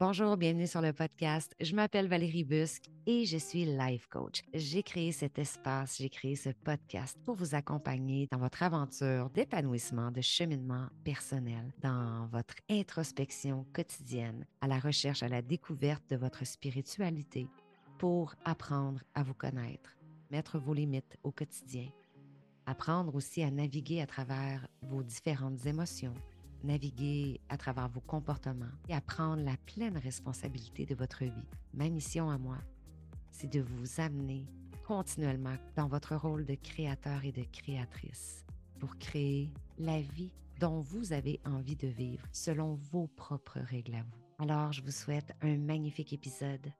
Bonjour, bienvenue sur le podcast. Je m'appelle Valérie Busque et je suis life coach. J'ai créé cet espace, j'ai créé ce podcast pour vous accompagner dans votre aventure d'épanouissement, de cheminement personnel, dans votre introspection quotidienne, à la recherche, à la découverte de votre spiritualité pour apprendre à vous connaître, mettre vos limites au quotidien, apprendre aussi à naviguer à travers vos différentes émotions naviguer à travers vos comportements et à prendre la pleine responsabilité de votre vie. Ma mission à moi, c'est de vous amener continuellement dans votre rôle de créateur et de créatrice pour créer la vie dont vous avez envie de vivre selon vos propres règles à vous. Alors, je vous souhaite un magnifique épisode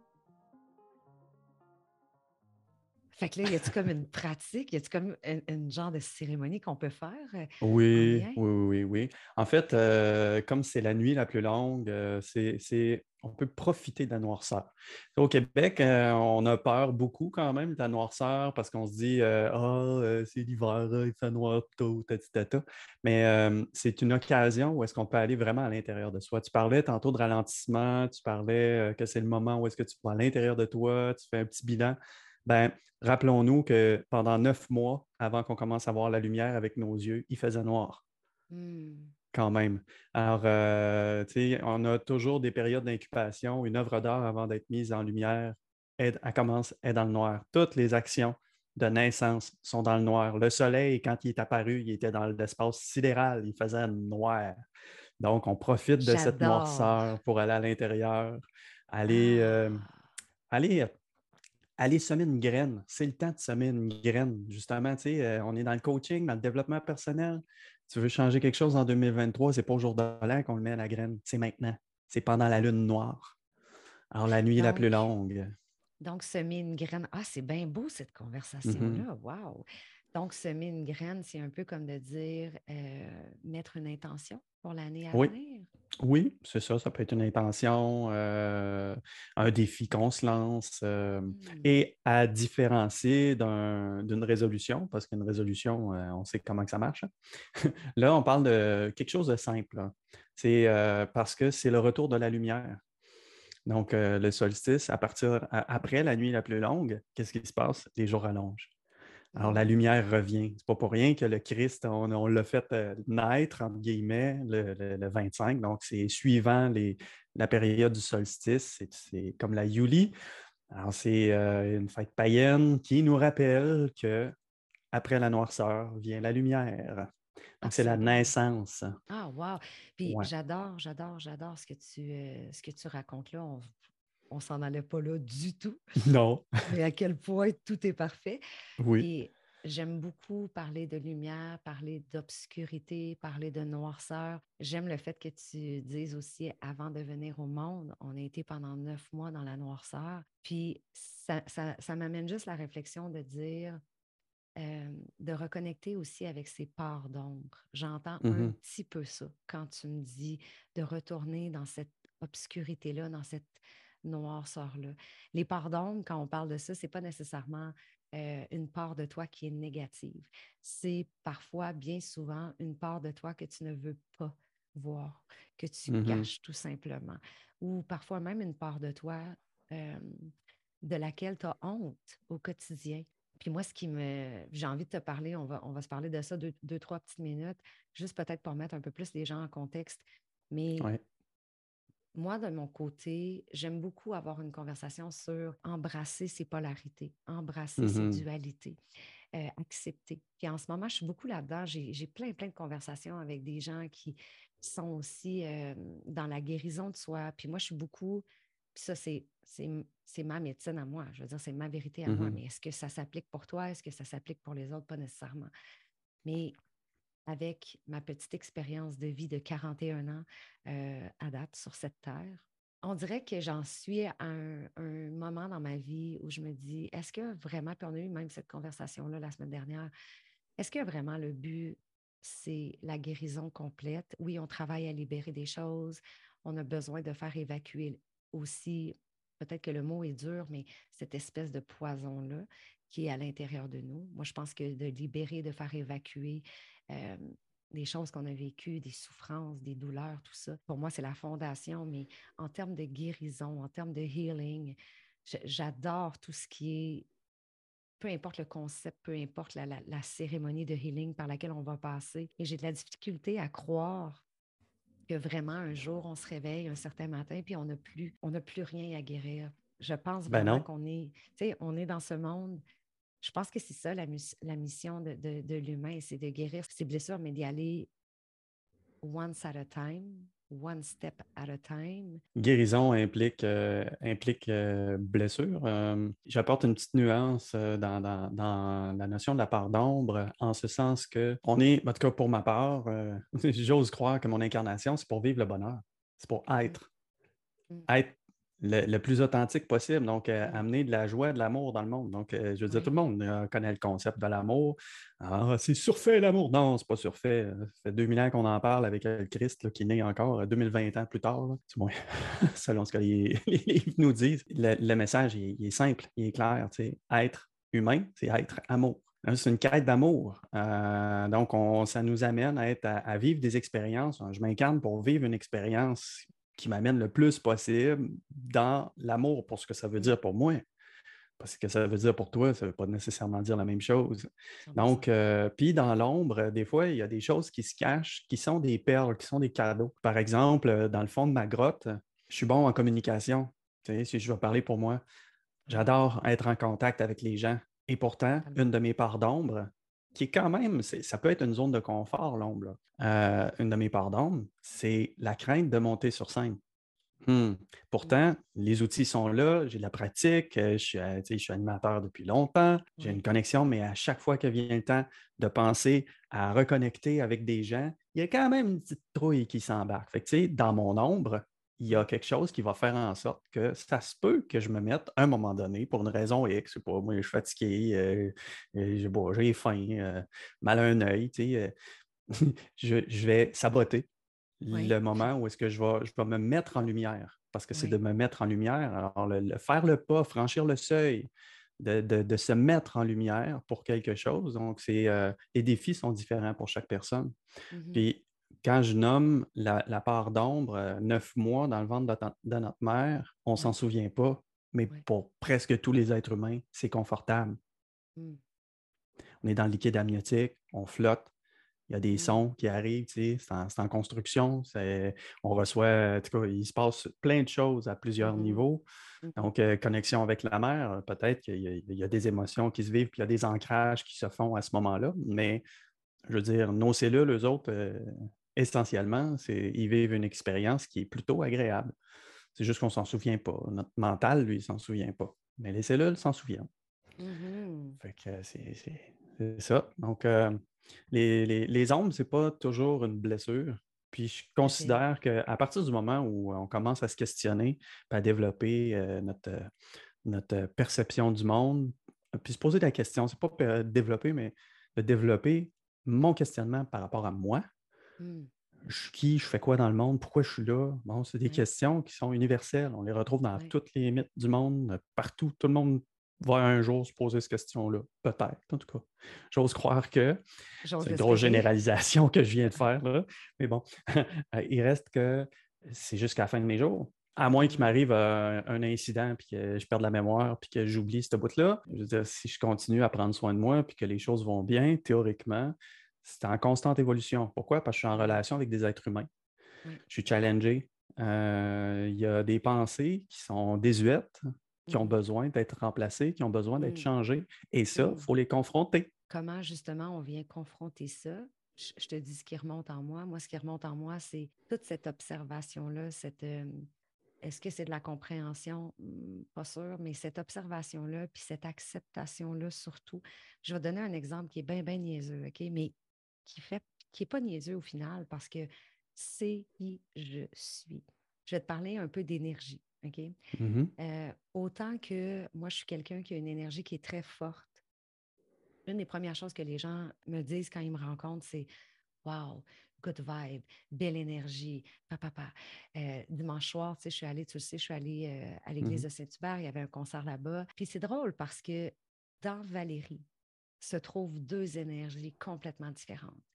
Fait que là, y a-tu comme une pratique, y a-tu comme une, genre de cérémonie qu'on peut faire? Euh, oui, oui, oui, oui. En fait, euh, comme c'est la nuit la plus longue, euh, c'est, on peut profiter de la noirceur. Au Québec, on a peur beaucoup quand même de la noirceur parce qu'on se dit Ah, c'est l'hiver, il fait noir tôt, tata. Mais c'est une occasion où est-ce qu'on peut aller vraiment à l'intérieur de soi. Tu parlais tantôt de ralentissement, tu parlais que c'est le moment où est-ce que tu vas à l'intérieur de toi, tu fais un petit bilan. Ben, rappelons-nous que pendant neuf mois, avant qu'on commence à voir la lumière avec nos yeux, il faisait noir. Mmh. Quand même. Alors, euh, on a toujours des périodes d'incubation. Une œuvre d'art, avant d'être mise en lumière, elle, commence, est dans le noir. Toutes les actions de naissance sont dans le noir. Le soleil, quand il est apparu, il était dans l'espace sidéral, il faisait noir. Donc, on profite de cette noirceur pour aller à l'intérieur, aller, euh, ah. aller aller semer une graine. C'est le temps de semer une graine, justement. Euh, on est dans le coaching, dans le développement personnel. Tu veux changer quelque chose en 2023, c'est pas au jour de l'an qu'on le met à la graine, c'est maintenant. C'est pendant la lune noire. Alors, la nuit est la plus longue. Donc, semer une graine. Ah, c'est bien beau cette conversation-là. Mm-hmm. Wow! Donc, semer une graine, c'est un peu comme de dire euh, mettre une intention pour l'année à venir? Oui, c'est ça. Ça peut être une intention, euh, un défi qu'on se lance euh, mmh. et à différencier d'une résolution, parce qu'une résolution, on sait comment que ça marche. Hein. Là, on parle de quelque chose de simple. C'est parce que c'est le retour de la lumière. Donc, le solstice, à partir après la nuit la plus longue, qu'est-ce qui se passe? Les jours allongent. Alors, la lumière revient. C'est pas pour rien que le Christ, on, l'a fait euh, naître, entre guillemets, le, 25. Donc, c'est suivant la période du solstice. C'est comme la Yuli. Alors, c'est euh, une fête païenne qui nous rappelle que après la noirceur vient la lumière. Donc, c'est la naissance. Ah, wow! Puis j'adore, j'adore, j'adore ce que tu, euh, ce que tu racontes là. On, ne s'en allait pas là du tout. Non. Mais à quel point tout est parfait. Oui. J'aime beaucoup parler de lumière, parler d'obscurité, parler de noirceur. J'aime le fait que tu dises aussi, avant de venir au monde, on a été pendant neuf mois dans la noirceur. Puis ça, m'amène juste la réflexion de dire, euh, de reconnecter aussi avec ces parts d'ombre. J'entends un mmh petit peu ça quand tu me dis de retourner dans cette obscurité-là, dans cette noirceur-là. Les parts d'ombre, quand on parle de ça, ce n'est pas nécessairement euh, une part de toi qui est négative. C'est parfois, bien souvent, une part de toi que tu ne veux pas voir, que tu mmh caches tout simplement. Ou parfois même une part de toi de laquelle tu as honte au quotidien. Puis moi, ce qui me. J'ai envie de te parler, on va, on va se parler de ça deux, deux trois petites minutes, juste peut-être pour mettre un peu plus les gens en contexte. Mais moi, de mon côté, j'aime beaucoup avoir une conversation sur embrasser ses polarités, embrasser ses mmh dualités, euh, accepter. Puis en ce moment, je suis beaucoup là-dedans. J'ai plein, plein de conversations avec des gens qui sont aussi euh, dans la guérison de soi. Puis moi, je suis beaucoup. Puis ça, c'est ma médecine à moi. Je veux dire, c'est ma vérité à moi. Mmh Mais est-ce que ça s'applique pour toi? Est-ce que ça s'applique pour les autres? Pas nécessairement. Mais avec ma petite expérience de vie de 41 ans euh, à date sur cette terre. On dirait que j'en suis à un, moment dans ma vie où je me dis, est-ce que vraiment, puis on a eu même cette conversation-là la semaine dernière, est-ce que vraiment le but, c'est la guérison complète? Oui, on travaille à libérer des choses, on a besoin de faire évacuer aussi, peut-être que le mot est dur, mais cette espèce de poison-là qui est à l'intérieur de nous. Moi, je pense que de libérer, de faire évacuer, des choses qu'on a vécues, des souffrances, des douleurs, tout ça. Pour moi, c'est la fondation, mais en termes de guérison, en termes de healing, j'adore tout ce qui est, peu importe le concept, peu importe la, la, cérémonie de healing par laquelle on va passer. Et j'ai de la difficulté à croire que vraiment un jour on se réveille un certain matin puis on n'a plus, on plus rien à guérir. Je pense ben vraiment qu'on est, on est dans ce monde je pense que c'est ça la, mission de, l'humain, c'est de guérir ses blessures, mais d'y aller once at a time, one step at a time. Guérison implique, euh, implique euh, blessure. Euh, j'apporte une petite nuance dans, la notion de la part d'ombre, en ce sens que on est, en tout cas pour ma part, j'ose croire que mon incarnation, c'est pour vivre le bonheur. C'est pour mmh. être. Être le, plus authentique possible. Donc, euh, amener de la joie, de l'amour dans le monde. Donc, euh, je veux dire, tout le monde euh, connaît le concept de l'amour. Ah, c'est surfait l'amour. Non, c'est pas surfait. Ça fait 2000 ans qu'on en parle avec le Christ qui naît encore 2020 ans plus tard. C'est selon ce que les, livres nous disent. Le, message il, est simple, il est clair. Être humain, c'est être amour. Hein, c'est une quête d'amour. donc, ça nous amène à, être, à vivre des expériences. Je m'incarne pour vivre une expérience qui m'amène le plus possible dans l'amour pour ce que ça veut dire pour moi. Parce que ça veut dire pour toi, ça ne veut pas nécessairement dire la même chose. Donc, euh, puis dans l'ombre, des fois, il y a des choses qui se cachent, qui sont des perles, qui sont des cadeaux. Par exemple, euh, dans le fond de ma grotte, je suis bon en communication. Tu sais, si je vais parler pour moi, j'adore être en contact avec les gens. Et pourtant, une de mes parts d'ombre, qui est quand même, ça peut être une zone de confort, l'ombre. Euh, une de mes parts d'ombre, c'est la crainte de monter sur scène. Hmm. Pourtant, les outils sont là, j'ai de la pratique, euh, je suis, animateur depuis longtemps, j'ai une connexion, mais à chaque fois que vient le temps de penser à reconnecter avec des gens, il y a quand même une petite trouille qui s'embarque. Fait dans mon ombre, il y a quelque chose qui va faire en sorte que ça se peut que je me mette à un moment donné, pour une raison X, pas, moi je suis fatigué, euh, euh, j'ai faim, euh, mal à un œil, je, vais saboter le moment où est-ce que je vais, je vais me mettre en lumière, parce que c'est de me mettre en lumière. Alors, le, faire le pas, franchir le seuil, de, se mettre en lumière pour quelque chose. Donc, c'est, les défis sont différents pour chaque personne. Mmh Puis, quand je nomme la, part d'ombre, euh, neuf mois dans le ventre de, notre mère, on ne s'en souvient pas, mais pour presque tous les êtres humains, c'est confortable. Mmh. On est dans le liquide amniotique, on flotte, il y a des mmh. sons qui arrivent, c'est en, construction, on reçoit, en tout cas, il se passe plein de choses à plusieurs mmh niveaux. Donc, euh, connexion avec la mère, peut-être qu'il y, a des émotions qui se vivent, puis il y a des ancrages qui se font à ce moment-là, mais je veux dire, nos cellules, eux autres, euh, essentiellement, ils vivent une expérience qui est plutôt agréable. C'est juste qu'on ne s'en souvient pas. Notre mental, lui, ne s'en souvient pas. Mais les cellules s'en souviennent. Mmh fait que c'est ça. Donc, euh, les, les, les, ombres, ce n'est pas toujours une blessure. Puis je considère qu'à partir du moment où on commence à se questionner, à développer euh, notre, notre perception du monde, puis se poser la question, c'est pas développer, mais de développer mon questionnement par rapport à moi, Mmh. Je suis qui, je fais quoi dans le monde, pourquoi je suis là? Bon, c'est des questions qui sont universelles. On les retrouve dans toutes les mythes du monde, partout. Tout le monde va un jour se poser cette question-là. Peut-être, en tout cas. J'ose croire que c'est une grosse généralisation que je viens de faire, là. mais bon, il reste que c'est jusqu'à la fin de mes jours. À moins qu'il m'arrive un, incident, puis que je perde la mémoire, puis que j'oublie ce bout-là. Je veux dire, si je continue à prendre soin de moi, puis que les choses vont bien, théoriquement, c'est en constante évolution. Pourquoi? Parce que je suis en relation avec des êtres humains. Je suis challengé. Euh, il y a des pensées qui sont désuètes, qui ont besoin d'être remplacées, qui ont besoin d'être mmh. changées. Et ça, il faut les confronter. Comment justement on vient confronter ça? Je te dis ce qui remonte en moi. Moi, ce qui remonte en moi, c'est toute cette observation-là, cette, est-ce que c'est de la compréhension? Mmh, pas sûr, mais cette observation-là, puis cette acceptation-là surtout. Je vais donner un exemple qui est bien, bien niaiseux, OK? Mais qui fait qui n'est pas niaiseux au final parce que c'est qui je suis. Je vais te parler un peu d'énergie. OK? Mmh euh, autant que moi, je suis quelqu'un qui a une énergie qui est très forte. Une des premières choses que les gens me disent quand ils me rencontrent, c'est Wow, good vibe, belle énergie, papa, papa. Euh, dimanche soir, tu sais, je suis allée, tu le sais, je suis allée euh, à mmh l'église de Saint-Hubert, il y avait un concert là-bas. Puis c'est drôle parce que dans Valérie, se trouvent deux énergies complètement différentes.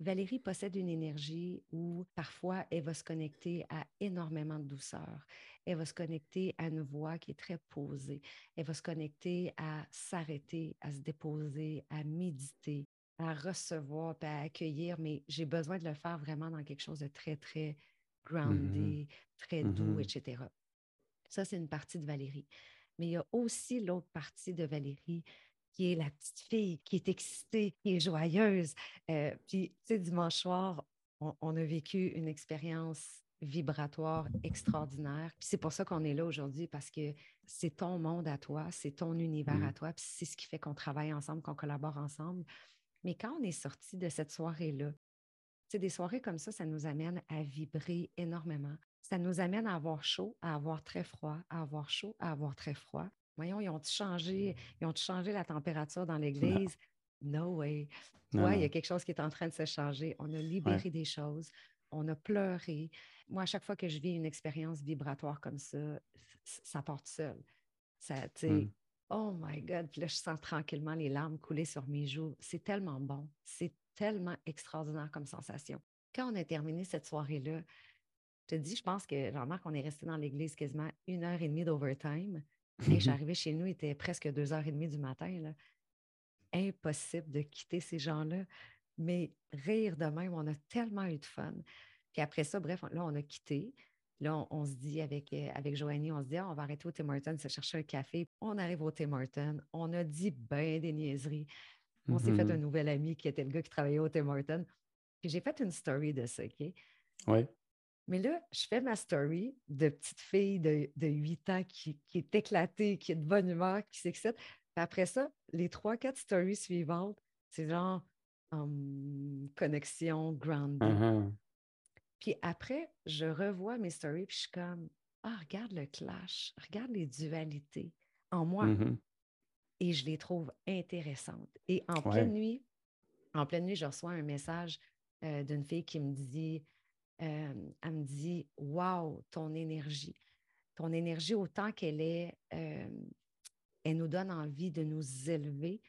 Valérie possède une énergie où parfois elle va se connecter à énormément de douceur. Elle va se connecter à une voix qui est très posée. Elle va se connecter à s'arrêter, à se déposer, à méditer, à recevoir, à accueillir. Mais j'ai besoin de le faire vraiment dans quelque chose de très, très mmh groundé, très doux, mmh etc. Ça, c'est une partie de Valérie. Mais il y a aussi l'autre partie de Valérie qui est la petite fille, qui est excitée, qui est joyeuse. Euh, puis, tu sais, dimanche soir, on, a vécu une expérience vibratoire extraordinaire. Puis c'est pour ça qu'on est là aujourd'hui, parce que c'est ton monde à toi, c'est ton univers à mmh. toi, puis c'est ce qui fait qu'on travaille ensemble, qu'on collabore ensemble. Mais quand on est sorti de cette soirée-là, c'est des soirées comme ça, ça nous amène à vibrer énormément. Ça nous amène à avoir chaud, à avoir très froid, à avoir chaud, à avoir très froid. Voyons, ils ont changé, ils ont changé la température dans l'église? No, way. Oui, il y a quelque chose qui est en train de se changer. On a libéré des choses, on a pleuré. Moi, à chaque fois que je vis une expérience vibratoire comme ça, ça porte seul. Ça, mmh. oh my God, puis là, je sens tranquillement les larmes couler sur mes joues. C'est tellement bon. C'est tellement extraordinaire comme sensation. Quand on a terminé cette soirée-là, je te dis, je pense que Jean-Marc, on est resté dans l'église quasiment une heure et demie d'overtime. Et j'arrivais chez nous, il était presque deux heures et demie du matin. Là. Impossible de quitter ces gens-là. Mais rire de même, on a tellement eu de fun. Puis après ça, bref, là, on a quitté. Là, on, se dit avec, euh, avec Joanie, on se dit, ah, on va arrêter au Tim Hortons, se chercher un café. On arrive au Tim Hortons. On a dit ben des niaiseries. On s'est fait un mmh nouvel ami qui était le gars qui travaillait au Tim Hortons. Puis j'ai fait une story de ça, OK? Oui. Mais là, je fais ma story de petite fille de, de 8 ans qui, est éclatée, qui est de bonne humeur, qui s'excite. Puis après ça, les trois, quatre stories suivantes, c'est genre hum, connexion, ground. Uh-huh. Puis après, je revois mes stories, puis je suis comme, ah, regarde le clash, regarde les dualités en moi. Mm-hmm. Et je les trouve intéressantes. Et en pleine nuit, en pleine nuit, je reçois un message euh, d'une fille qui me dit euh, elle me dit Waouh, ton énergie. Ton énergie, autant qu'elle est, euh, elle nous donne envie de nous élever,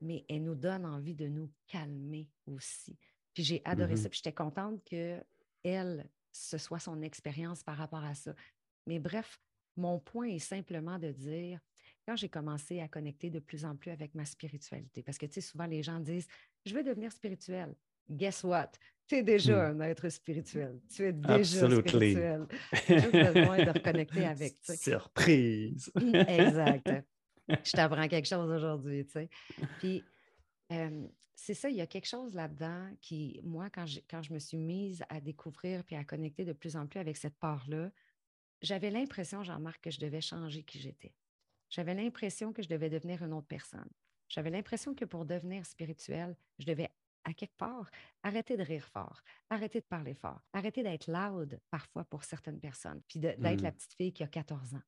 mais elle nous donne envie de nous calmer aussi. Puis j'ai adoré ça, mm-hmm. puis j'étais contente que elle, ce soit son expérience par rapport à ça. Mais bref, mon point est simplement de dire, quand j'ai commencé à connecter de plus en plus avec ma spiritualité, parce que tu sais, souvent les gens disent, je veux devenir spirituel. Guess what? Tu es déjà hmm. un être spirituel. Tu es déjà spirituel. Tu as besoin de reconnecter avec. Surprise! exact. Je t'apprends quelque chose aujourd'hui, tu sais. Puis, c'est ça, il y a quelque chose là-dedans qui, moi, quand je, quand je me suis mise à découvrir puis à connecter de plus en plus avec cette part-là, j'avais l'impression, Jean-Marc, que je devais changer qui j'étais. J'avais l'impression que je devais devenir une autre personne. J'avais l'impression que pour devenir spirituel, je devais à quelque part, arrêtez de rire fort, arrêtez de parler fort, arrêtez d'être loud parfois pour certaines personnes, puis d'être la mmh. petite fille qui a 14 ans.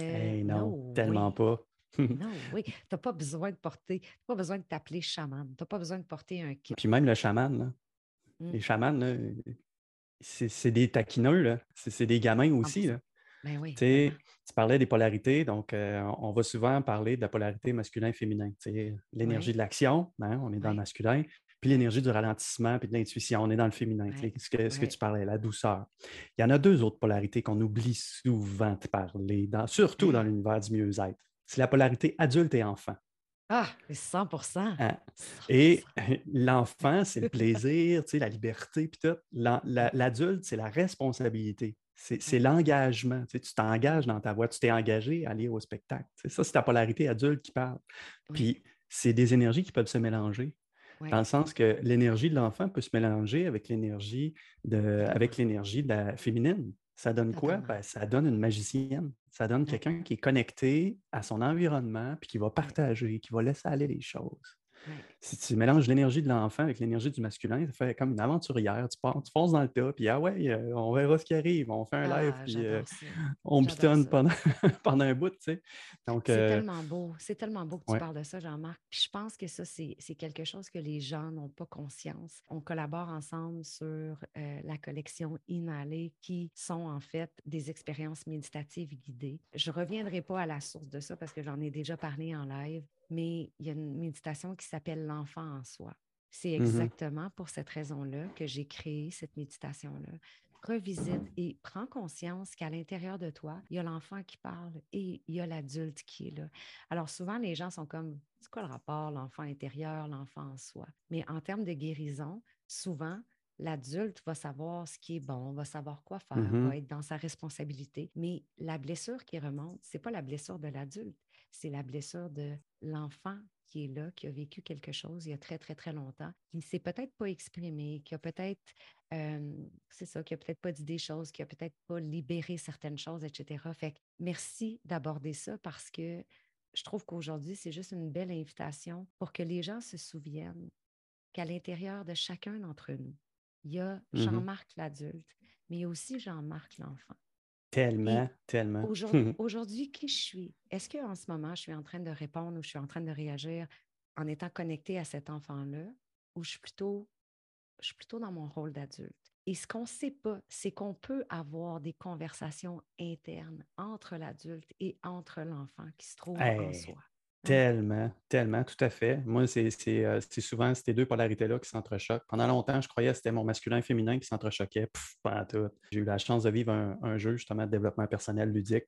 Euh, non, tellement pas. non, oui. Tu n'as pas besoin de porter, tu pas besoin de t'appeler chaman, tu n'as pas besoin de porter un kit. Puis même le chaman, les mmh. chamans, c'est des taquineux, c'est des gamins aussi. Là. Ben oui, tu parlais des polarités, donc euh, on va souvent parler de la polarité masculin-féminin. L'énergie de l'action, hein, on est dans le masculin, puis l'énergie du ralentissement puis de l'intuition, on est dans le féminin. Ce que, ce que tu parlais, la douceur. Il y en a deux autres polarités qu'on oublie souvent de parler, surtout dans l'univers du mieux-être. C'est la polarité adulte et enfant. Ah, 100% hein? Et l'enfant, c'est le plaisir, la liberté, puis tout. L'adulte, c'est la responsabilité. C'est l'engagement. Tu t'engages dans ta voix, tu t'es engagé à aller au spectacle. Ça, c'est ta polarité adulte qui parle. Puis c'est des énergies qui peuvent se mélanger. Dans le sens que l'énergie de l'enfant peut se mélanger avec l'énergie de, avec l'énergie de la féminine. Ça donne quoi? Ben, ça donne une magicienne. Ça donne quelqu'un qui est connecté à son environnement, puis qui va partager, qui va laisser aller les choses. Si tu mélanges l'énergie de l'enfant avec l'énergie du masculin, ça fait comme une aventurière. Tu, pars, tu fonces dans le tas, puis ah ouais, euh, on verra ce qui arrive. On fait un ah, live, puis euh, on bitonne pendant, pendant un bout, tu sais. Donc, c'est euh, tellement beau. C'est tellement beau que tu parles de ça, Jean-Marc. Puis je pense que ça, c'est, quelque chose que les gens n'ont pas conscience. On collabore ensemble sur la collection Inhalé, qui sont en fait des expériences méditatives guidées. Je ne reviendrai pas à la source de ça parce que j'en ai déjà parlé en live, mais il y a une méditation qui s'appelle l'enfant en soi. C'est mmh exactement pour cette raison-là que j'ai créé cette méditation-là. Revisite et prends conscience qu'à l'intérieur de toi, il y a l'enfant qui parle et il y a l'adulte qui est là. Alors souvent, les gens sont comme, c'est quoi le rapport, l'enfant intérieur, l'enfant en soi? Mais en termes de guérison, souvent, L'adulte va savoir ce qui est bon, va savoir quoi faire, va mmh être dans sa responsabilité. Mais la blessure qui remonte, c'est pas la blessure de l'adulte, c'est la blessure de l'enfant qui est là, qui a vécu quelque chose il y a très, très, très longtemps, qui ne s'est peut-être pas exprimé, qui a peut-être, c'est ça, qui a peut-être pas dit des choses, qui a peut-être pas libéré certaines choses, etc. Fait que merci d'aborder ça parce que je trouve qu'aujourd'hui, c'est juste une belle invitation pour que les gens se souviennent qu'à l'intérieur de chacun d'entre nous, il y a mmh Jean-Marc l'adulte, mais il y a aussi Jean-Marc l'enfant. Tellement, tellement. Aujourd'hui, qui je suis? Est-ce qu'en ce moment, je suis en train de répondre ou je suis en train de réagir en étant connecté à cet enfant-là ou je suis plutôt, je suis plutôt dans mon rôle d'adulte? Et ce qu'on ne sait pas, c'est qu'on peut avoir des conversations internes entre l'adulte et entre l'enfant qui se trouve en soi. Tellement, tellement, tout à fait. Moi, c'est euh, souvent ces deux polarités-là qui s'entrechoquent. Pendant longtemps, je croyais que c'était mon masculin et féminin qui s'entrechoquaient. J'ai eu la chance de vivre un, jeu justement de développement personnel ludique,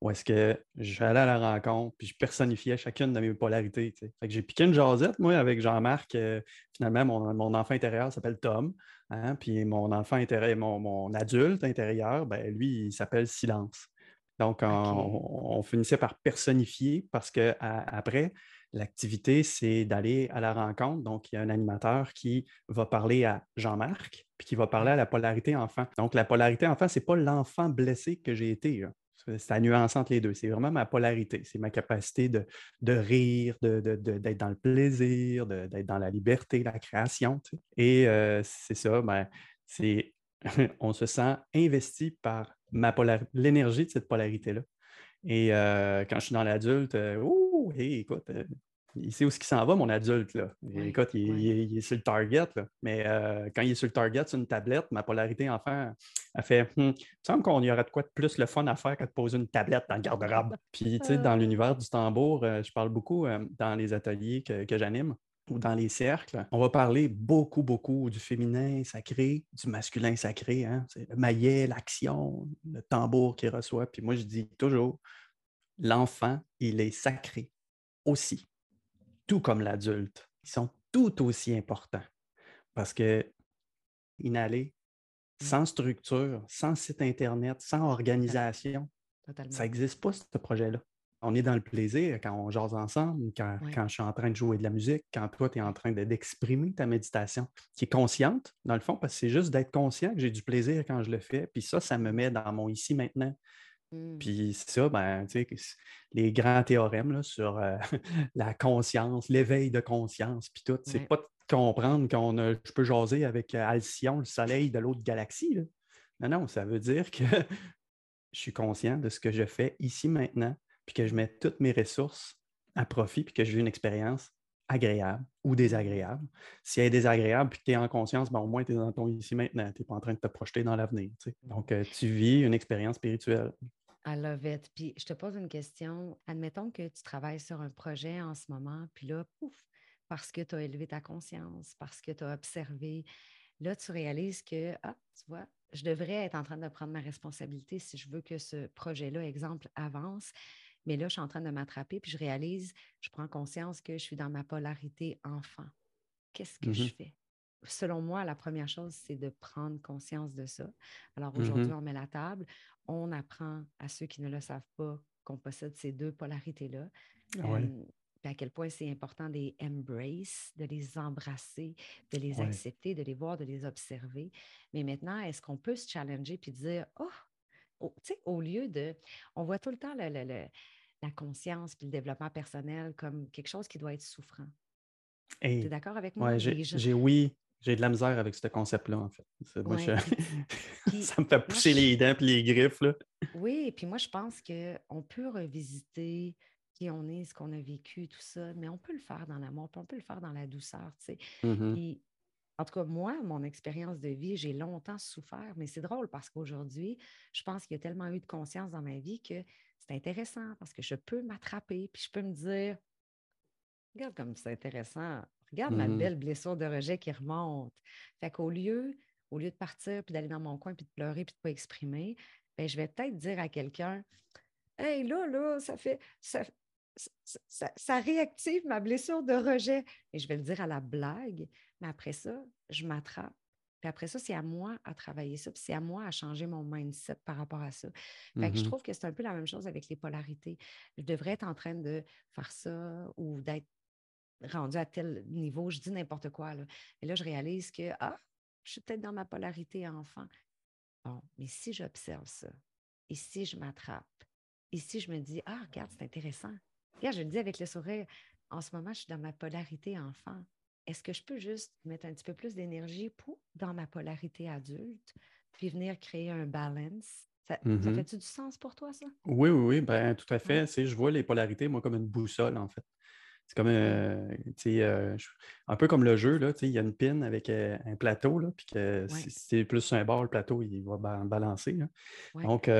où est-ce que j'allais à la rencontre, puis je personnifiais chacune de mes polarités. Fait que j'ai piqué une jasette, moi, avec Jean-Marc. Euh, finalement, mon, enfant intérieur s'appelle Tom. Hein, puis mon enfant intérieur, mon, mon adulte intérieur, ben, lui, il s'appelle Silence. Donc, on, finissait par personnifier parce qu'après, l'activité, c'est d'aller à la rencontre. Donc, il y a un animateur qui va parler à Jean-Marc, puis qui va parler à la polarité enfant. Donc, la polarité enfant, ce n'est pas l'enfant blessé que j'ai été. C'est la nuance entre les deux. C'est vraiment ma polarité. C'est ma capacité de, rire, d'être dans le plaisir, d'être dans la liberté, la création. Et euh, c'est ça, ben, c'est on se sent investi par l'énergie de cette polarité-là. Et euh, quand je suis dans l'adulte, euh, ouh, écoute, euh, il sait où ce qui s'en va, mon adulte. Là. écoute, il, est sur le target. Mais quand il est sur le target sur une tablette, ma polarité enfant a fait hum, Il me semble qu'on y aurait de quoi de plus le fun à faire que de poser une tablette dans le garde-robe. Puis, tu sais, dans l'univers du tambour, je parle beaucoup dans les ateliers que j'anime ou dans les cercles, on va parler beaucoup, beaucoup du féminin sacré, du masculin sacré. Hein? C'est le maillet, l'action, le tambour qu'il reçoit. Puis moi, je dis toujours, l'enfant, il est sacré aussi, tout comme l'adulte. Ils sont tout aussi importants parce que inhaler mmh. sans structure, sans site Internet, sans organisation, ça n'existe pas, ce projet-là on est dans le plaisir quand on jase ensemble, quand, je suis en train de jouer de la musique, quand toi, tu es en train d'exprimer ta méditation, qui est consciente, dans le fond, parce que c'est juste d'être conscient que j'ai du plaisir quand je le fais. Puis ça, ça me met dans mon ici maintenant. Mmh. Puis ça, ben, tu sais, les grands théorèmes sur euh, la conscience, l'éveil de conscience, puis tout, c'est pas de comprendre qu'on je peux jaser avec euh, Alcyon, le soleil de l'autre galaxie. Non, non, ça veut dire que je suis conscient de ce que je fais ici maintenant, puis que je mets toutes mes ressources à profit, puis que j'ai une expérience agréable ou désagréable. Si elle est désagréable, puis que tu es en conscience, ben, au moins tu es dans ton ici maintenant. Tu n'es pas en train de te projeter dans l'avenir. Donc, euh, tu vis une expérience spirituelle. I love it. Puis je te pose une question. Admettons que tu travailles sur un projet en ce moment, puis là, pouf, parce que tu as élevé ta conscience, parce que tu as observé, là, tu réalises que, ah, tu vois, je devrais être en train de prendre ma responsabilité si je veux que ce projet-là, exemple, avance. Mais là, je suis en train de m'attraper, puis je réalise, je prends conscience que je suis dans ma polarité enfant. Qu'est-ce que je mmh fais? Selon moi, la première chose, c'est de prendre conscience de ça. Alors mmh aujourd'hui, on met la table, on apprend à ceux qui ne le savent pas qu'on possède ces deux polarités-là. Ah à quel point c'est important de les embrace, de les embrasser, de les accepter, de les voir, de les observer. Mais maintenant, est-ce qu'on peut se challenger puis dire, oh, au, au lieu de, on voit tout le temps le, la conscience puis le développement personnel comme quelque chose qui doit être souffrant. tu es d'accord avec moi? j'ai, oui, j'ai de la misère avec ce concept-là, en fait. ça me fait pousser les dents et les griffes. Là. Oui, puis moi, je pense qu'on peut revisiter qui on est, ce qu'on a vécu, tout ça, mais on peut le faire dans l'amour, puis on peut le faire dans la douceur, tu sais. Mmh en tout cas, moi, mon expérience de vie, j'ai longtemps souffert, mais c'est drôle parce qu'aujourd'hui, je pense qu'il y a tellement eu de conscience dans ma vie que c'est intéressant parce que je peux m'attraper, puis je peux me dire, regarde comme c'est intéressant, Regarde ma mmh belle blessure de rejet qui remonte. Fait qu'au lieu, au lieu de partir, puis d'aller dans mon coin, puis de pleurer, puis de ne pas exprimer, ben, je vais peut-être dire à quelqu'un Hey, là, là, ça fait. Ça, ça, réactive ma blessure de rejet. Et je vais le dire à la blague, mais après ça, je m'attrape. Puis après ça, c'est à moi à travailler ça, puis c'est à moi à changer mon mindset par rapport à ça. Fait que je mmh trouve que c'est un peu la même chose avec les polarités. Je devrais être en train de faire ça ou d'être rendu à tel niveau. Je dis n'importe quoi. Là. Et là, je réalise que, ah, je suis peut-être dans ma polarité enfant. Bon, mais si j'observe ça, et si je m'attrape, et si je me dis, ah, regarde, c'est intéressant. Je le dis avec le sourire, en ce moment, je suis dans ma polarité enfant. Est-ce que je peux juste mettre un petit peu plus d'énergie pour dans ma polarité adulte, puis venir créer un balance? Ça, mmh fait-tu du sens pour toi, ça? Oui, oui, oui, ben, tout à fait. Je vois les polarités, moi, comme une boussole, en fait. C'est comme, euh, euh, un peu comme le jeu, là, il y a une pin avec euh, un plateau, là, puis que si c'est plus un bord, le plateau, il va balancer. Donc,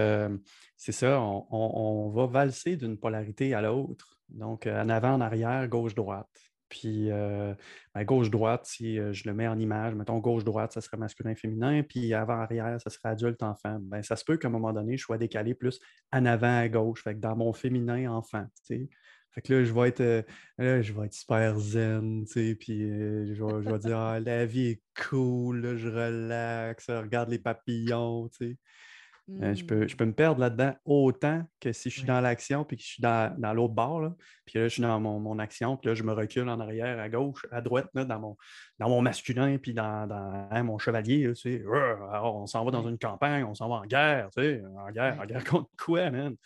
c'est ça, on, va valser d'une polarité à l'autre. Donc, en avant, en arrière, gauche-droite. Puis, ben, gauche-droite, si je le mets en image, mettons gauche-droite, ça serait masculin-féminin, puis avant-arrière, ça serait adulte-enfant. Ben, ça se peut qu'à un moment donné, je sois décalé plus en avant à gauche, fait que dans mon féminin-enfant. Fait que là, je vais être, euh, là, je vais être super zen, tu sais, puis euh, je, vais, je, vais, dire, ah, la vie est cool, je relaxe, regarde les papillons, tu sais. Euh, je, peux, je peux me perdre là-dedans autant que si je suis dans l'action puis que je suis dans, l'autre bord. Là, puis là, je suis dans mon, action, puis là, je me recule en arrière, à gauche, à droite, là, dans, mon, dans mon masculin, puis dans, hein, mon chevalier. tu sais. Alors, on s'en va dans une campagne, on s'en va en guerre, tu sais, en guerre, en guerre contre quoi, man?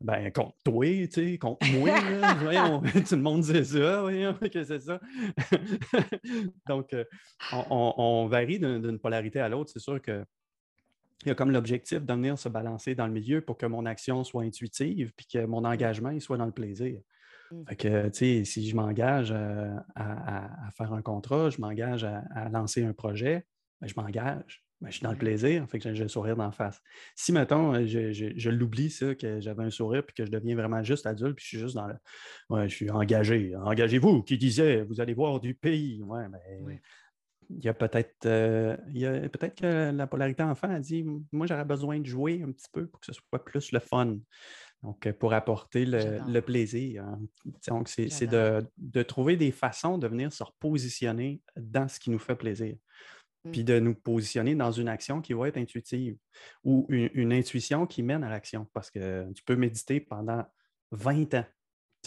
ben, contre toi, tu sais, contre moi. voyons, tout le monde dit ça, voyons, que c'est ça. Donc, euh, on, on varie d'une polarité à l'autre. C'est sûr que il y a comme l'objectif de venir se balancer dans le milieu pour que mon action soit intuitive puis que mon engagement il soit dans le plaisir. Mmh. Fait que, tu sais, si je m'engage euh, à, faire un contrat, je m'engage à, lancer un projet, ben, je m'engage. Ben, je suis dans le plaisir, fait que j'ai un sourire d'en face. Si, mettons, euh, je, l'oublie, ça, que j'avais un sourire, puis que je deviens vraiment juste adulte, puis je suis juste dans le. Ouais, je suis engagé. Engagez-vous, qui disait, vous allez voir du pays. Ouais, ben, il y a peut-être euh, peut-être que la polarité enfant a dit Moi, j'aurais besoin de jouer un petit peu pour que ce soit plus le fun. Donc, euh, pour apporter le, plaisir. Hein. Donc, c'est de, trouver des façons de venir se repositionner dans ce qui nous fait plaisir. Puis mmh. de nous positionner dans une action qui va être intuitive ou une intuition qui mène à l'action. Parce que tu peux méditer pendant 20 ans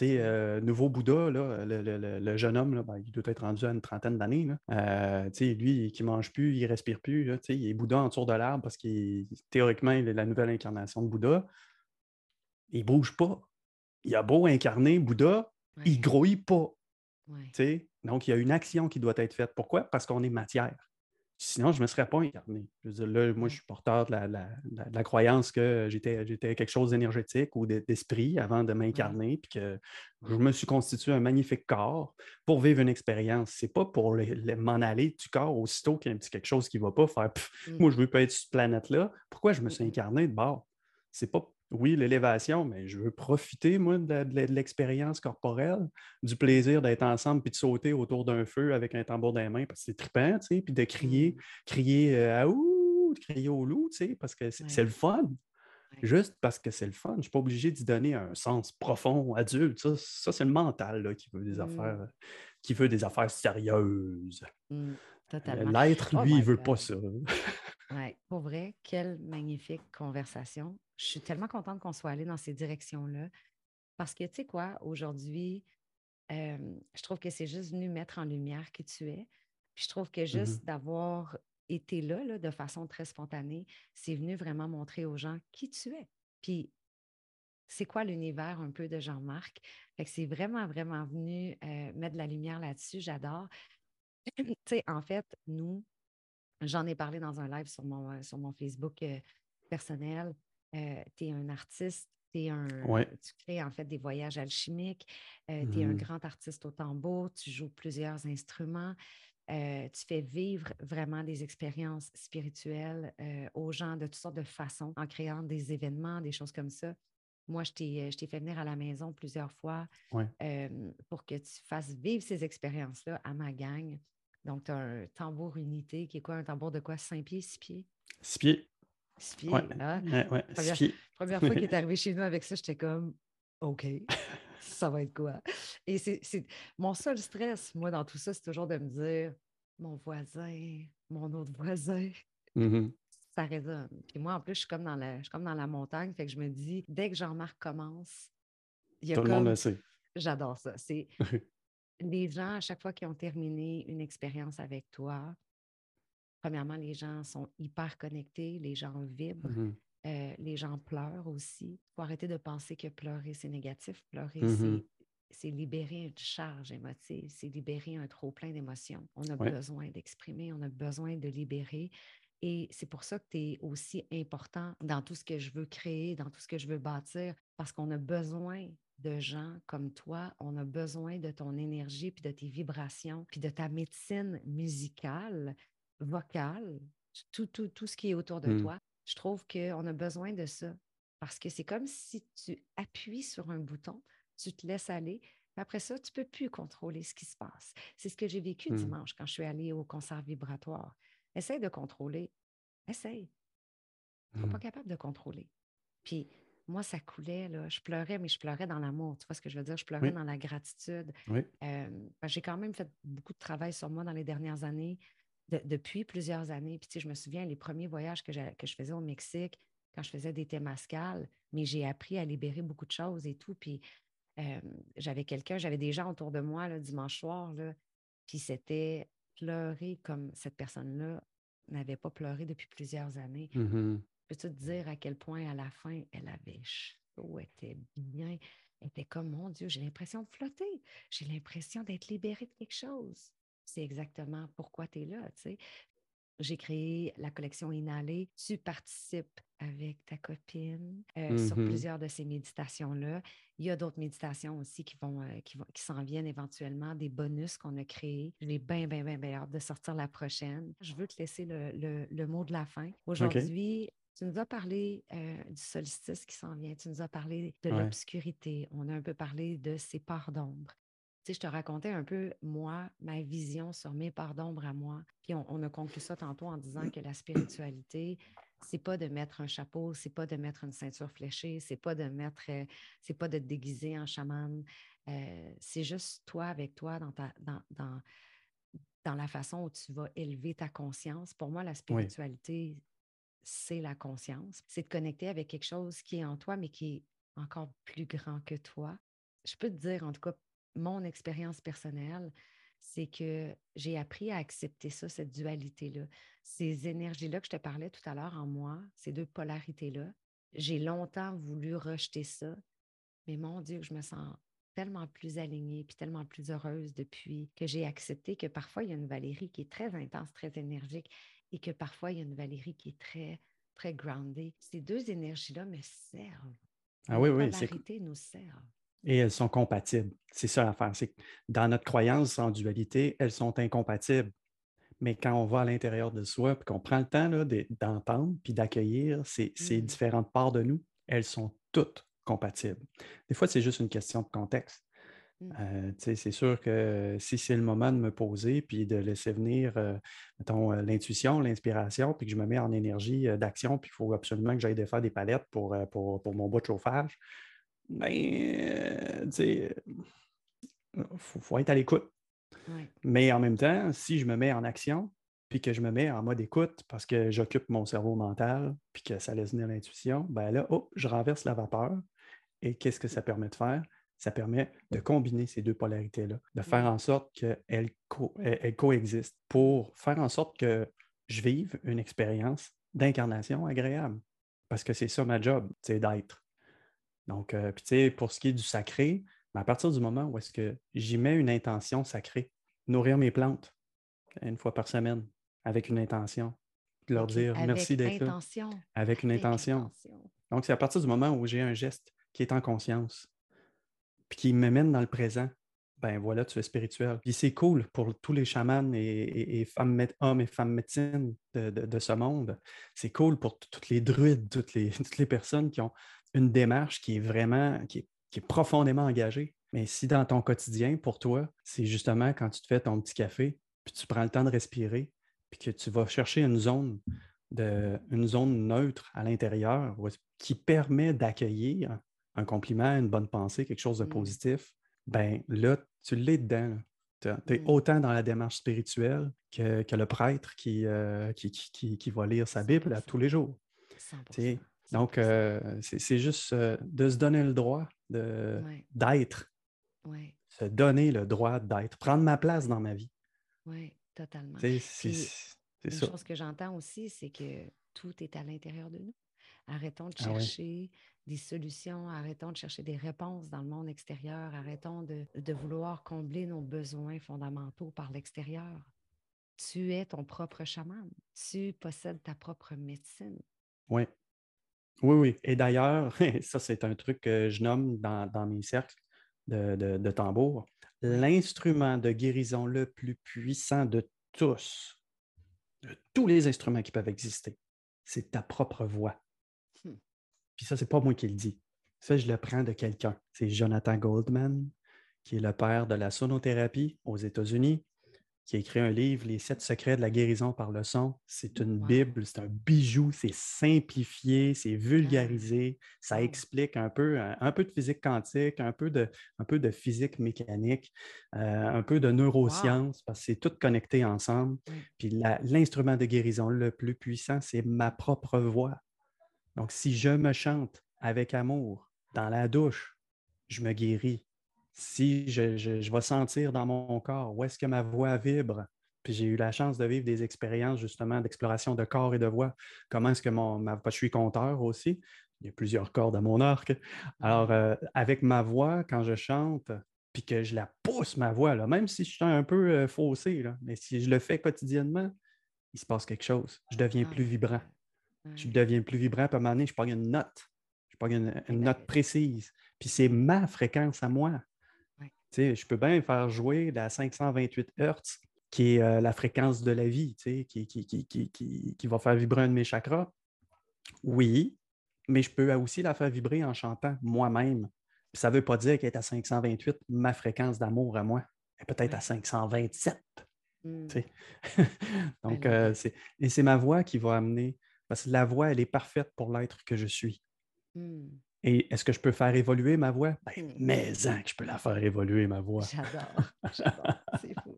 euh, nouveau Bouddha, le, jeune homme, ben, il doit être rendu à une trentaine d'années. Euh, lui, qui ne mange plus, il ne respire plus. il est Bouddha en tour de l'arbre parce que théoriquement, il est la nouvelle incarnation de Bouddha. Il ne bouge pas. Il a beau incarner Bouddha, il ne grouille pas. Donc, il y a une action qui doit être faite. Pourquoi? Parce qu'on est matière. Sinon, je ne me serais pas incarné. Je veux dire, là, moi, je suis porteur de la, croyance que j'étais, quelque chose d'énergétique ou d'esprit avant de m'incarner, puis que je me suis constitué un magnifique corps pour vivre une expérience. Ce n'est pas pour m'en aller du corps aussitôt qu'il y a un petit quelque chose qui ne va pas faire mmh. moi, je ne veux pas être sur cette planète-là. Pourquoi je me suis incarné de bord? C'est pas oui, l'élévation, mais je veux profiter, moi, de, l'expérience corporelle, du plaisir d'être ensemble, puis de sauter autour d'un feu avec un tambour dans les mains, parce que c'est trippant, tu sais, puis de crier, mmh. crier euh, à ouh, de crier au loup, tu sais, parce que c'est le fun. Juste parce que c'est le fun. Je ne suis pas obligé d'y donner un sens profond, adulte. Ça, c'est le mental qui veut des mmh. affaires, qui veut des affaires sérieuses. Mmh, euh, l'être, oh lui, il ne veut pas ça. oui, pour vrai, quelle magnifique conversation je suis tellement contente qu'on soit allé dans ces directions-là. Parce que, tu sais quoi, aujourd'hui, je trouve que c'est juste venu mettre en lumière qui tu es. Puis je trouve que mmh juste d'avoir été là, là, de façon très spontanée, c'est venu vraiment montrer aux gens qui tu es. Puis c'est quoi l'univers un peu de Jean-Marc? Fait que c'est vraiment, vraiment venu mettre de la lumière là-dessus. J'adore. Tu sais, en fait, nous, j'en ai parlé dans un live sur mon, sur mon Facebook personnel. Euh, tu es un artiste, un, tu crées en fait des voyages alchimiques, euh, tu es un mmh. grand artiste au tambour, tu joues plusieurs instruments, euh, tu fais vivre vraiment des expériences spirituelles aux gens de toutes sortes de façons en créant des événements, des choses comme ça. moi, je t'ai fait venir à la maison plusieurs fois pour que tu fasses vivre ces expériences-là à ma gang. Donc, tu as un tambour unité qui est quoi? Un tambour de quoi? 5 pieds, 6 pieds? 6 pieds. 6 pieds, ouais. Hein? Ouais, première, première fois qu'il est arrivé chez nous avec ça, j'étais comme OK, ça va être quoi? Et c'est mon seul stress, moi, dans tout ça, c'est toujours de me dire mon voisin, mon autre voisin. Mmh ça résonne. Puis moi, en plus, je suis comme dans la, je suis comme dans la montagne, fait que je me dis, dès que Jean-Marc commence, il y a Tout le monde le sait. J'adore ça. C'est les gens, à chaque fois qu'ils ont terminé une expérience avec toi, premièrement, les gens sont hyper connectés, les gens vibrent, mmh euh, les gens pleurent aussi. Il faut arrêter de penser que pleurer, c'est négatif. Pleurer, mmh c'est libérer une charge émotive, c'est libérer un trop plein d'émotions. On a besoin d'exprimer, on a besoin de libérer. Et c'est pour ça que tu es aussi important dans tout ce que je veux créer, dans tout ce que je veux bâtir, parce qu'on a besoin de gens comme toi, on a besoin de ton énergie, puis de tes vibrations, puis de ta médecine musicale, vocale, tout, tout, tout ce qui est autour de mmh. toi. Je trouve qu'on a besoin de ça, parce que c'est comme si tu appuies sur un bouton, tu te laisses aller, après ça, tu ne peux plus contrôler ce qui se passe. C'est ce que j'ai vécu mmh. dimanche quand je suis allée au concert vibratoire. Essaye de contrôler. Essaye. Tu n'es pas mmh. capable de contrôler. Puis moi, ça coulait, là. Je pleurais, mais je pleurais dans l'amour. Tu vois ce que je veux dire? Je pleurais dans la gratitude. j'ai quand même fait beaucoup de travail sur moi dans les dernières années, depuis plusieurs années. Puis, tu sais, je me souviens, les premiers voyages que, que je faisais au Mexique, quand je faisais des témascales, mais j'ai appris à libérer beaucoup de choses et tout. Puis, j'avais quelqu'un, j'avais des gens autour de moi le dimanche soir, là, puis c'était pleurer comme cette personne-là n'avait pas pleuré depuis plusieurs années. Mmh Peux-tu te dire à quel point à la fin, elle avait chaud, était bien, était comme, mon Dieu, j'ai l'impression de flotter, j'ai l'impression d'être libérée de quelque chose. C'est exactement pourquoi tu es là, tu sais. J'ai créé la collection Inhalée. Tu participes avec ta copine euh, sur mmh plusieurs de ces méditations-là. Il y a d'autres méditations aussi qui vont, euh, qui, vont, qui s'en viennent éventuellement, des bonus qu'on a créés. J'ai bien, bien, bien, bien hâte de sortir la prochaine. Je veux te laisser le, le, mot de la fin. Aujourd'hui, Tu nous as parlé euh, du solstice qui s'en vient, tu nous as parlé de l'obscurité, on a un peu parlé de ces parts d'ombre je te racontais un peu, moi, ma vision sur mes parts d'ombre à moi. Puis on, a conclu ça tantôt en disant que la spiritualité, c'est pas de mettre un chapeau, c'est pas de mettre une ceinture fléchée, c'est pas de mettre, euh, c'est pas de te déguiser en chaman. Euh, c'est juste toi avec toi dans, ta, dans, dans, dans, la façon où tu vas élever ta conscience. Pour moi, la spiritualité, c'est la conscience. C'est de connecter avec quelque chose qui est en toi, mais qui est encore plus grand que toi. Je peux te dire, en tout cas, mon expérience personnelle, c'est que j'ai appris à accepter ça, cette dualité-là. Ces énergies-là que je te parlais tout à l'heure en moi, ces deux polarités-là, j'ai longtemps voulu rejeter ça, mais mon Dieu, je me sens tellement plus alignée puis tellement plus heureuse depuis que j'ai accepté que parfois il y a une Valérie qui est très intense, très énergique et que parfois il y a une Valérie qui est très, très groundée. Ces deux énergies-là me servent. Ah oui, oui. polarité nous servent et elles sont compatibles. C'est ça l'affaire. C'est dans notre croyance en dualité, elles sont incompatibles. Mais quand on va à l'intérieur de soi, puis qu'on prend le temps d'entendre, puis d'accueillir ces, mmh. différentes parts de nous, elles sont toutes compatibles. Des fois, c'est juste une question de contexte. Mmh. Euh, c'est sûr que si c'est le moment de me poser puis de laisser venir, euh, mettons, euh, l'intuition, l'inspiration, puis que je me mets en énergie d'action, puis il faut absolument que j'aille défaire des palettes pour, pour, pour, mon bois de chauffage, ben, tu sais, il faut, être à l'écoute. Mais en même temps, si je me mets en action, puis que je me mets en mode écoute parce que j'occupe mon cerveau mental, puis que ça laisse venir l'intuition, ben là, oh, je renverse la vapeur. Et qu'est-ce que ça permet de faire? Ça permet de combiner ces deux polarités-là, de faire en sorte qu'elles coexistent pour faire en sorte que je vive une expérience d'incarnation agréable. Parce que c'est ça ma job, c'est d'être. Donc, euh, puis tu sais, pour ce qui est du sacré, ben, à partir du moment où est-ce que j'y mets une intention sacrée, nourrir mes plantes une fois par semaine avec une intention, de leur dire merci d'être là. Avec une intention. Donc, c'est à partir du moment où j'ai un geste qui est en conscience, puis qui me mène dans le présent, ben voilà, tu es spirituel. Puis c'est cool pour tous les chamans et, femmes, hommes et femmes médecines de, ce monde. C'est cool pour toutes les druides, toutes les, personnes qui ont, une démarche qui est vraiment, qui est, profondément engagée. Mais si dans ton quotidien, pour toi, c'est justement quand tu te fais ton petit café, puis tu prends le temps de respirer, puis que tu vas chercher une zone, de, une zone neutre à l'intérieur qui permet d'accueillir un compliment, une bonne pensée, quelque chose de mmh. positif, ben là, tu l'es dedans. Tu es mmh. autant dans la démarche spirituelle que, le prêtre euh, qui, qui, va lire sa Bible à tous les jours. Donc, euh, c'est juste euh, de se donner le droit d'être. Se donner le droit d'être. Prendre ma place dans ma vie. Oui, totalement. C'est ça. Une chose que j'entends aussi, c'est que tout est à l'intérieur de nous. Arrêtons de ah chercher des solutions, arrêtons de chercher des réponses dans le monde extérieur, arrêtons de, de vouloir combler nos besoins fondamentaux par l'extérieur. Tu es ton propre chaman, tu possèdes ta propre médecine. Oui. Oui, oui. Et d'ailleurs, ça, c'est un truc que je nomme dans, mes cercles de, de, tambour. L'instrument de guérison le plus puissant de tous, de tous les instruments qui peuvent exister, c'est ta propre voix. Puis ça, c'est pas moi qui le dis. Ça, je le prends de quelqu'un. C'est Jonathan Goldman, qui est le père de la sonothérapie aux États-Unis, qui a écrit un livre, Les sept secrets de la guérison par le son. C'est une Bible, c'est un bijou, c'est simplifié, c'est ah. vulgarisé, ça explique un peu, un, peu de physique quantique, un peu de, un peu de physique mécanique, euh, un peu de neurosciences, parce que c'est tout connecté ensemble. Puis l'instrument de guérison le plus puissant, c'est ma propre voix. Donc, si je me chante avec amour dans la douche, je me guéris. Si je, je, vais sentir dans mon corps où est-ce que ma voix vibre, puis j'ai eu la chance de vivre des expériences justement d'exploration de corps et de voix. Comment est-ce que mon, ma, je suis compteur aussi, il y a plusieurs cordes à mon arc. Alors, euh, avec ma voix, quand je chante, puis que je la pousse, ma voix, là, même si je suis un peu euh, faussé, là, mais si je le fais quotidiennement, il se passe quelque chose. Je deviens plus ah. vibrant. Je deviens plus vibrant, puis à un moment donné, je prends une note. Je prends une, note précise. Puis c'est ma fréquence à moi. Je peux bien faire jouer la 528 Hz, qui est euh, la fréquence de la vie, qui, qui, va faire vibrer un de mes chakras. Oui, mais je peux aussi la faire vibrer en chantant moi-même. Ça ne veut pas dire qu'elle est à 528, ma fréquence d'amour à moi. Elle est peut-être à 527. Mmh. Donc, euh, et c'est ma voix qui va amener parce que la voix, elle est parfaite pour l'être que je suis. Mmh. Et est-ce que je peux faire évoluer ma voix? Ben, mmh. mais hein, je peux la faire évoluer, ma voix. J'adore. J'adore. C'est fou.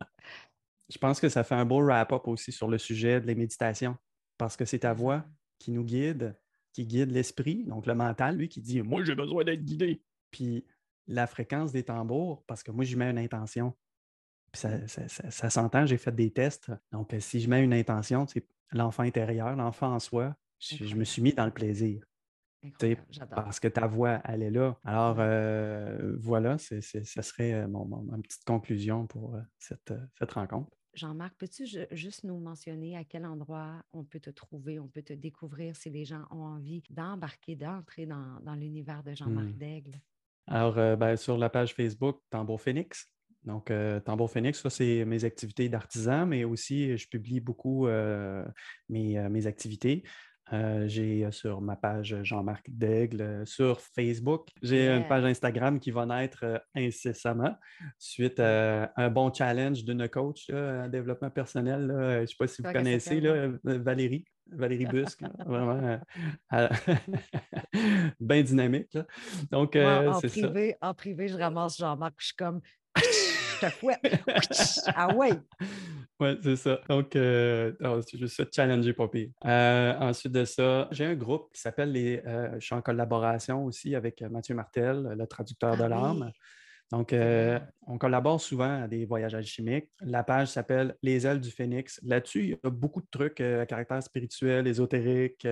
Je pense que ça fait un beau wrap-up aussi sur le sujet de la méditation. Parce que c'est ta voix qui nous guide, qui guide l'esprit, donc le mental, lui, qui dit Moi, j'ai besoin d'être guidé. Puis la fréquence des tambours, parce que moi, je mets une intention. Puis ça, ça s'entend, j'ai fait des tests. Donc, si je mets une intention, c'est l'enfant intérieur, l'enfant en soi, je, me suis mis dans le plaisir. Parce que ta voix, elle est là. Alors, euh, voilà, ce serait euh, mon, ma petite conclusion pour euh, cette, rencontre. Jean-Marc, peux-tu juste nous mentionner à quel endroit on peut te trouver, on peut te découvrir si les gens ont envie d'embarquer, d'entrer dans, l'univers de Jean-Marc mmh. Daigle? Alors, ben, sur la page Facebook Tambour Phoenix, donc, euh, Tambour Phoenix, ça, c'est mes activités d'artisan, mais aussi, je publie beaucoup euh, mes, euh, mes, activités. j'ai sur ma page Jean-Marc Daigle sur Facebook. J'ai une page Instagram qui va naître incessamment suite à un bon challenge d'une coach en développement personnel. je ne sais pas si vous connaissez Valérie. Valérie Busque, vraiment bien dynamique. Donc, en, privé, en privé, je ramasse Jean-Marc, je suis comme ah ouais! Oui, c'est ça. Donc, euh, c'est juste ça, challenger pas pire. Euh, ensuite de ça, j'ai un groupe qui s'appelle les. Euh, je suis en collaboration aussi avec Mathieu Martel, le traducteur de ah l'âme. Donc, on collabore souvent à des voyages alchimiques. La page s'appelle Les ailes du phénix. Là-dessus, il y a beaucoup de trucs à caractère spirituel, ésotérique,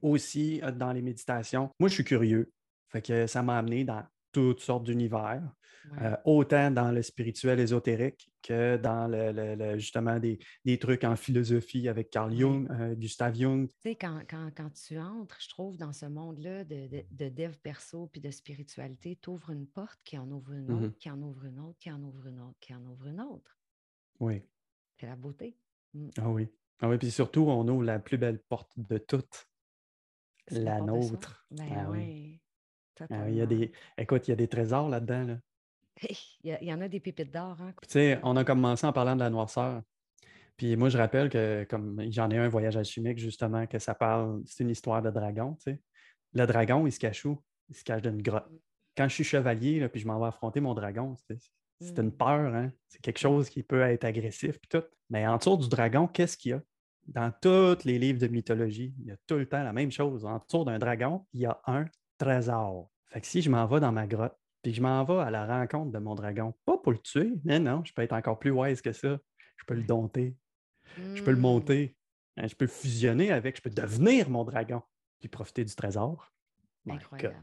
aussi dans les méditations. Moi, je suis curieux. Fait que ça m'a amené dans toutes sortes d'univers. Euh, autant dans le spirituel ésotérique que dans le, justement des, trucs en philosophie avec Carl Jung, euh, Gustav Jung. Tu sais, quand, tu entres, je trouve, dans ce monde-là de, de, dev perso puis de spiritualité, tu ouvres une porte qui en ouvre une autre, mm-hmm. qui en ouvre une autre, qui en ouvre une autre, qui en ouvre une autre. Oui. C'est la beauté. Mm. Ah oui. Ah oui, puis surtout, on ouvre la plus belle porte de toutes, la nôtre. Ben ah oui. Euh, il y a des... Écoute, il y a des trésors là-dedans. Là. il, y, en a des pépites d'or. Hein? Tu sais, on a commencé en parlant de la noirceur. Puis moi, je rappelle que comme j'en ai un voyage alchimique, justement, que ça parle, c'est une histoire de dragon, tu sais. Le dragon, il se cache où? Il se cache dans une grotte. Quand je suis chevalier, là, puis je m'en vais affronter mon dragon, c'est une mmh. peur, hein? C'est quelque chose qui peut être agressif, puis tout. Mais en dessous du dragon, qu'est-ce qu'il y a? Dans tous les livres de mythologie, il y a tout le temps la même chose. En dessous d'un dragon, il y a un trésor. Fait que si je m'en vais dans ma grotte, puis je m'en vais à la rencontre de mon dragon, pas pour le tuer, mais non, je peux être encore plus wise que ça. Je peux le dompter, je peux le mmh. monter, hein, je peux fusionner avec, je peux devenir mon dragon, puis profiter du trésor. Incroyable.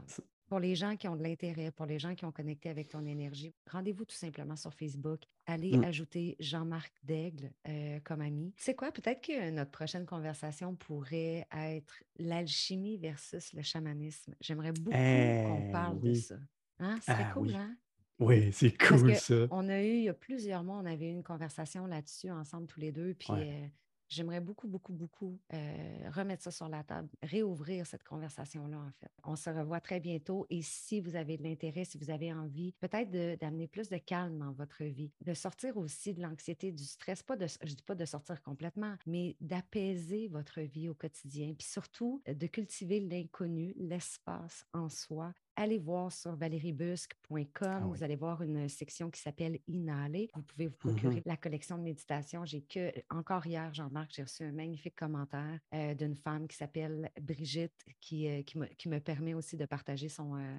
Pour les gens qui ont de l'intérêt, pour les gens qui ont connecté avec ton énergie, rendez-vous tout simplement sur Facebook. Allez mmh. ajouter Jean-Marc Daigle euh, comme ami. C'est quoi? Peut-être que notre prochaine conversation pourrait être l'alchimie versus le chamanisme. J'aimerais beaucoup qu'on eh parle de ça. Hein? C'est ah cool, hein? Oui, c'est cool ça. On a eu, il y a plusieurs mois, on avait eu une conversation là-dessus ensemble tous les deux. Puis euh, j'aimerais beaucoup, beaucoup, beaucoup euh, remettre ça sur la table, réouvrir cette conversation-là, en fait. On se revoit très bientôt. Et si vous avez de l'intérêt, si vous avez envie, peut-être d'amener plus de calme dans votre vie, de sortir aussi de l'anxiété, du stress, pas de, je dis pas de sortir complètement, mais d'apaiser votre vie au quotidien. Puis surtout, de cultiver l'inconnu, l'espace en soi, allez voir sur valeriebusque.com. Ah vous allez voir une section qui s'appelle Inhaler. Vous pouvez vous procurer mm-hmm. la collection de méditation. J'ai que, encore hier, Jean-Marc, j'ai reçu un magnifique commentaire euh, d'une femme qui s'appelle Brigitte qui, euh, qui, me, qui, me, permet aussi de partager son, euh,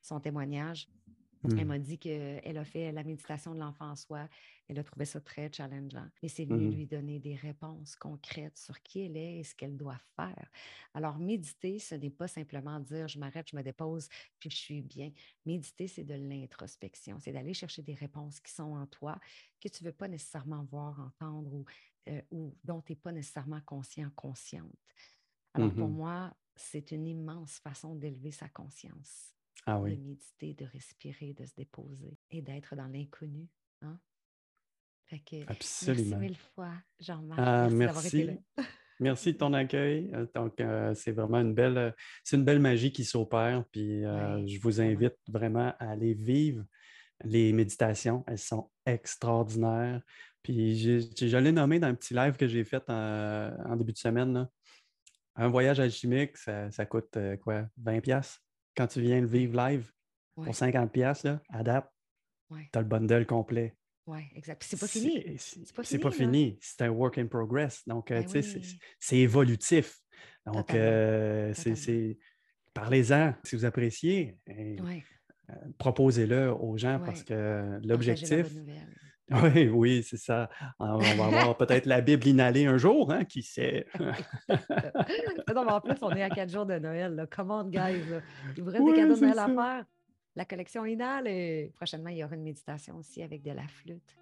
son témoignage. Elle mmh. m'a dit qu'elle a fait la méditation de l'enfant en soi. Elle a trouvé ça très challengeant. Et c'est venu mmh. lui donner des réponses concrètes sur qui elle est et ce qu'elle doit faire. Alors, méditer, ce n'est pas simplement dire je m'arrête, je me dépose, puis je suis bien. Méditer, c'est de l'introspection. C'est d'aller chercher des réponses qui sont en toi, que tu ne veux pas nécessairement voir, entendre ou, euh, ou dont tu n'es pas nécessairement conscient, consciente. Alors, pour mmh moi, c'est une immense façon d'élever sa conscience. Ah de méditer, de respirer, de se déposer et d'être dans l'inconnu. Hein? Absolument. Merci mille fois, Jean-Marc. Ah, merci, merci. de ton accueil. Euh, donc, euh, c'est vraiment une belle, euh, c'est une belle magie qui s'opère. Puis, je vous invite vraiment à aller vivre les méditations. Elles sont extraordinaires. Puis, je, l'ai nommé dans un petit live que j'ai fait en, début de semaine. Un voyage alchimique, ça, ça coûte quoi? 20$? Quand tu viens le vivre live pour 50$, là, adapte, tu as le bundle complet. Oui, exact. C'est pas fini. C'est pas fini. C'est un work in progress. Donc, euh, ben tu sais, c'est évolutif. Donc, euh, c'est. Parlez-en si vous appréciez. Euh, proposez-le aux gens parce que l'objectif. Oui, oui, c'est ça. On va avoir peut-être la Bible inhalée un jour, hein, qui sait? non, mais en plus, on est à quatre jours de Noël. Là. Come on, guys. Il vous reste des cadeaux de Noël à faire. La collection inhale et prochainement, il y aura une méditation aussi avec de la flûte.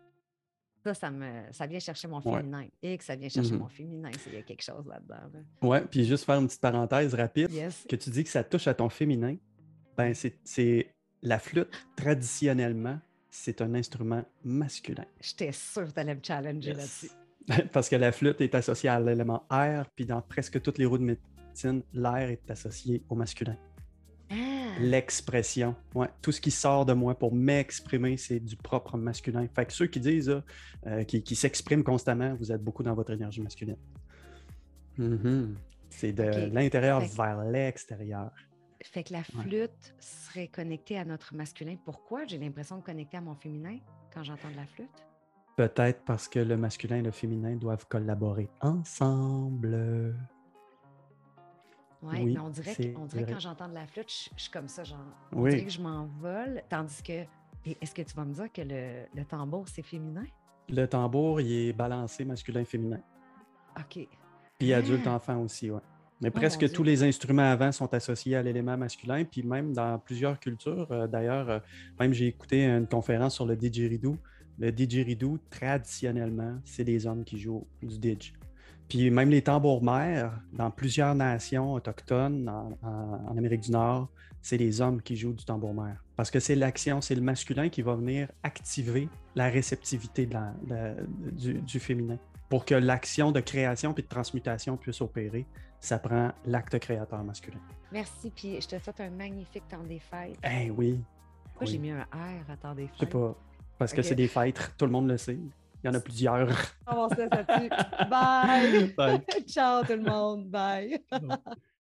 Ça, ça, me, ça vient chercher mon féminin. Et que ça vient chercher mm-hmm. mon féminin, il y a quelque chose là-dedans. Oui, puis juste faire une petite parenthèse rapide. Que tu dis que ça touche à ton féminin, ben c'est la flûte, traditionnellement, c'est un instrument masculin. J'étais sûr que tu allais me challenger là-dessus. Parce que la flûte est associée à l'élément air, puis dans presque toutes les roues de médecine, l'air est associé au masculin. Ah. L'expression, ouais, tout ce qui sort de moi pour m'exprimer, c'est du propre masculin. Fait que ceux qui disent, euh, qui, s'expriment constamment, vous êtes beaucoup dans votre énergie masculine. Mm-hmm. C'est de l'intérieur vers l'extérieur. Fait que la flûte serait connectée à notre masculin. Pourquoi? J'ai l'impression de connecter à mon féminin quand j'entends de la flûte? Peut-être parce que le masculin et le féminin doivent collaborer ensemble. Ouais, oui, mais on dirait, que, on dirait quand j'entends de la flûte, je, suis comme ça, genre, on dirait que je m'envole, tandis que, est-ce que tu vas me dire que le, le tambour, c'est féminin? Le tambour, il est balancé masculin-féminin. OK. Puis adulte-enfant ah! aussi, oui. Mais oh presque tous les instruments avant sont associés à l'élément masculin, puis même dans plusieurs cultures. Euh, d'ailleurs, euh, même j'ai écouté une conférence sur le didgeridoo. Le didgeridoo, traditionnellement, c'est des hommes qui jouent du didge. Puis même les tambours mères, dans plusieurs nations autochtones en, Amérique du Nord, c'est les hommes qui jouent du tambour mère. Parce que c'est l'action, c'est le masculin qui va venir activer la réceptivité du, du féminin pour que l'action de création puis de transmutation puisse opérer ça prend l'acte créateur masculin. Merci, puis je te souhaite un magnifique temps des fêtes. Eh oui. Pourquoi j'ai mis un R à temps des fêtes? Je sais pas. Parce que c'est des fêtes, tout le monde le sait. Il y en a plusieurs. On va se Bye. Bye. Ciao tout le monde. Bye.